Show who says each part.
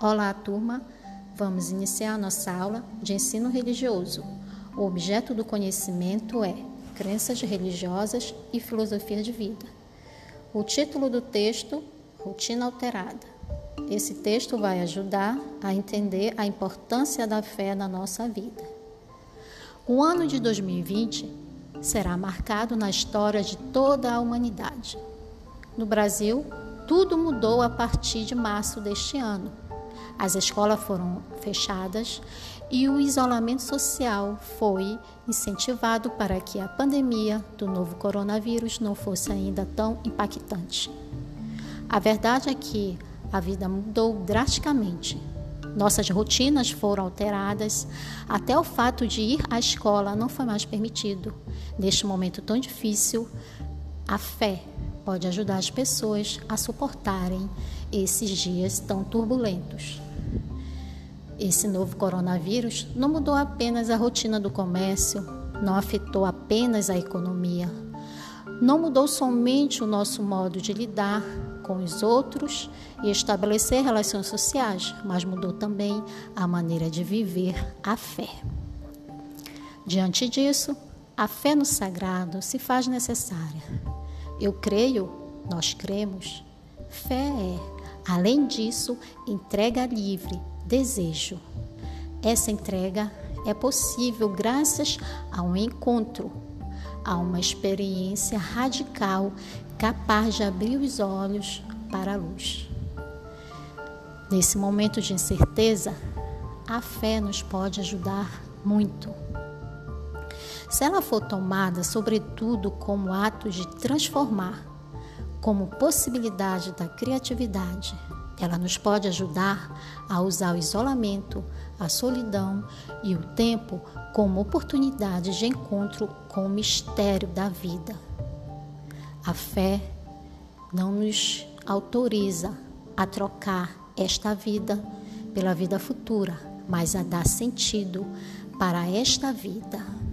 Speaker 1: Olá, turma! Vamos iniciar nossa aula de ensino religioso. O objeto do conhecimento é Crenças religiosas e filosofia de vida. O título do texto: Rotina Alterada. Esse texto vai ajudar a entender a importância da fé na nossa vida. O ano de 2020 será marcado na história de toda a humanidade. No Brasil, tudo mudou a partir de março deste ano as escolas foram fechadas e o isolamento social foi incentivado para que a pandemia do novo coronavírus não fosse ainda tão impactante. A verdade é que a vida mudou drasticamente. Nossas rotinas foram alteradas, até o fato de ir à escola não foi mais permitido. Neste momento tão difícil, a fé pode ajudar as pessoas a suportarem esses dias tão turbulentos. Esse novo coronavírus não mudou apenas a rotina do comércio, não afetou apenas a economia, não mudou somente o nosso modo de lidar com os outros e estabelecer relações sociais, mas mudou também a maneira de viver a fé. Diante disso, a fé no sagrado se faz necessária. Eu creio, nós cremos. Fé é, além disso, entrega livre desejo. Essa entrega é possível graças a um encontro, a uma experiência radical capaz de abrir os olhos para a luz. Nesse momento de incerteza, a fé nos pode ajudar muito. Se ela for tomada, sobretudo, como ato de transformar, como possibilidade da criatividade, ela nos pode ajudar a usar o isolamento, a solidão e o tempo como oportunidades de encontro com o mistério da vida. A fé não nos autoriza a trocar esta vida pela vida futura, mas a dar sentido para esta vida.